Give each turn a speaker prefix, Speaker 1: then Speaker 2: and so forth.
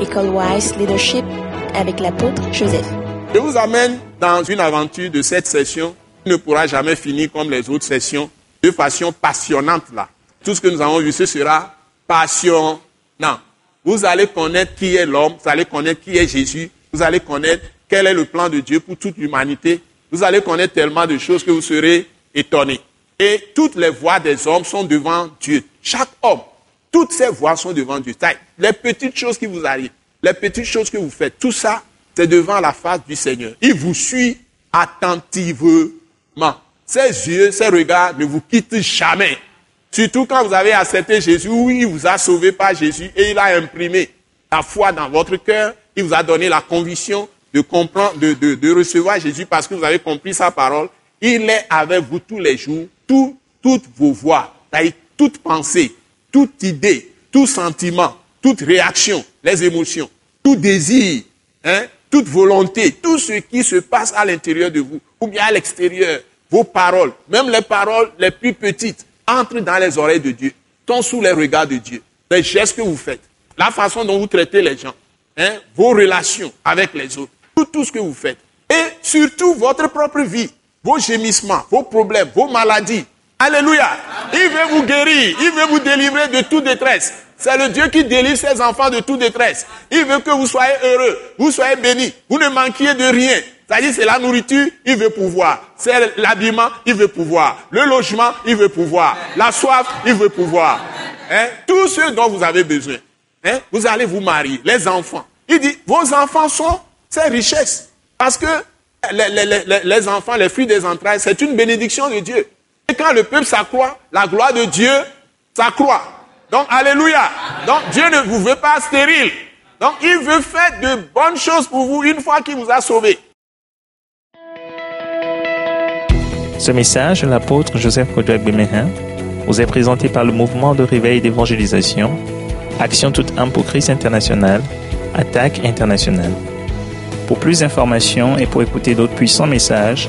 Speaker 1: École Wise Leadership avec l'apôtre Joseph.
Speaker 2: Je vous amène dans une aventure de cette session qui ne pourra jamais finir comme les autres sessions, de façon passionnante là. Tout ce que nous avons vu, ce sera passionnant. Vous allez connaître qui est l'homme, vous allez connaître qui est Jésus, vous allez connaître quel est le plan de Dieu pour toute l'humanité. Vous allez connaître tellement de choses que vous serez étonnés. Et toutes les voix des hommes sont devant Dieu. Chaque homme, toutes ces voix sont devant Dieu. Les petites choses qui vous arrivent, les petites choses que vous faites, tout ça, c'est devant la face du Seigneur. Il vous suit attentivement. Ses yeux, ses regards ne vous quittent jamais. Surtout quand vous avez accepté Jésus, oui, il vous a sauvé par Jésus et il a imprimé la foi dans votre cœur. Il vous a donné la conviction de comprendre, de, de, de recevoir Jésus parce que vous avez compris sa parole. Il est avec vous tous les jours, tout, toutes vos voix, toute pensée, toute idée, tout sentiment, toute réaction, les émotions, tout désir, hein, toute volonté, tout ce qui se passe à l'intérieur de vous ou bien à l'extérieur, vos paroles, même les paroles les plus petites, entrent dans les oreilles de Dieu, sont sous les regards de Dieu. Les gestes que vous faites, la façon dont vous traitez les gens, hein, vos relations avec les autres, tout, tout ce que vous faites. Et surtout votre propre vie, vos gémissements, vos problèmes, vos maladies. Alléluia. Il veut vous guérir, il veut vous délivrer de toute détresse. C'est le Dieu qui délivre ses enfants de toute détresse. Il veut que vous soyez heureux, vous soyez bénis, vous ne manquiez de rien. C'est-à-dire, c'est la nourriture, il veut pouvoir. C'est l'habillement, il veut pouvoir. Le logement, il veut pouvoir. La soif, il veut pouvoir. Hein? Tout ce dont vous avez besoin. Hein? Vous allez vous marier, les enfants. Il dit, vos enfants sont ces richesses. Parce que les, les, les enfants, les fruits des entrailles, c'est une bénédiction de Dieu. Et quand le peuple s'accroît, la gloire de Dieu s'accroît. Donc, alléluia. Donc, Dieu ne vous veut pas stérile. Donc, il veut faire de bonnes choses pour vous une fois qu'il vous a sauvé.
Speaker 3: Ce message l'apôtre Joseph Kodouak Bemehin vous est présenté par le mouvement de réveil d'évangélisation, Action toute âme pour Christ international, Attaque internationale. Pour plus d'informations et pour écouter d'autres puissants messages,